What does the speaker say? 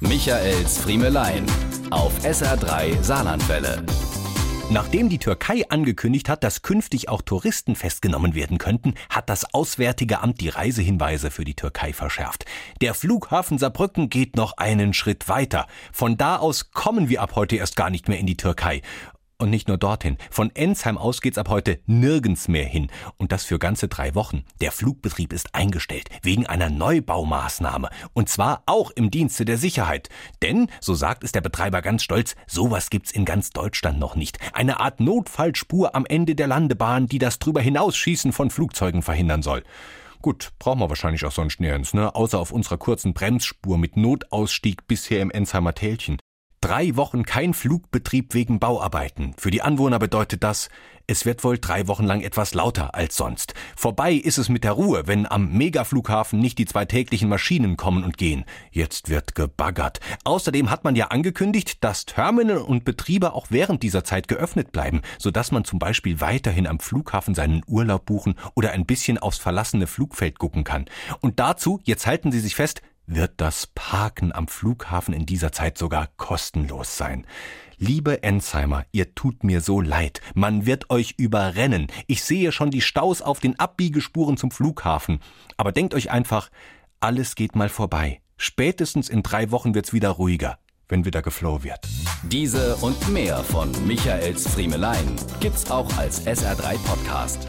Michaels Friemelein auf SR3 Saarlandwelle. Nachdem die Türkei angekündigt hat, dass künftig auch Touristen festgenommen werden könnten, hat das Auswärtige Amt die Reisehinweise für die Türkei verschärft. Der Flughafen Saarbrücken geht noch einen Schritt weiter. Von da aus kommen wir ab heute erst gar nicht mehr in die Türkei. Und nicht nur dorthin. Von Ensheim aus geht's ab heute nirgends mehr hin. Und das für ganze drei Wochen. Der Flugbetrieb ist eingestellt. Wegen einer Neubaumaßnahme. Und zwar auch im Dienste der Sicherheit. Denn, so sagt es der Betreiber ganz stolz, sowas gibt's in ganz Deutschland noch nicht. Eine Art Notfallspur am Ende der Landebahn, die das drüber hinausschießen von Flugzeugen verhindern soll. Gut, brauchen wir wahrscheinlich auch sonst nirgends, ne? Außer auf unserer kurzen Bremsspur mit Notausstieg bisher im Ensheimer Tälchen. Drei Wochen kein Flugbetrieb wegen Bauarbeiten. Für die Anwohner bedeutet das, es wird wohl drei Wochen lang etwas lauter als sonst. Vorbei ist es mit der Ruhe, wenn am Megaflughafen nicht die zwei täglichen Maschinen kommen und gehen. Jetzt wird gebaggert. Außerdem hat man ja angekündigt, dass Terminal und Betriebe auch während dieser Zeit geöffnet bleiben, sodass man zum Beispiel weiterhin am Flughafen seinen Urlaub buchen oder ein bisschen aufs verlassene Flugfeld gucken kann. Und dazu, jetzt halten Sie sich fest, wird das Parken am Flughafen in dieser Zeit sogar kostenlos sein. Liebe Ensheimer, ihr tut mir so leid. Man wird euch überrennen. Ich sehe schon die Staus auf den Abbiegespuren zum Flughafen. Aber denkt euch einfach, alles geht mal vorbei. Spätestens in drei Wochen wird's wieder ruhiger, wenn wieder geflow wird. Diese und mehr von Michaels Friemelein gibt's auch als SR3 Podcast.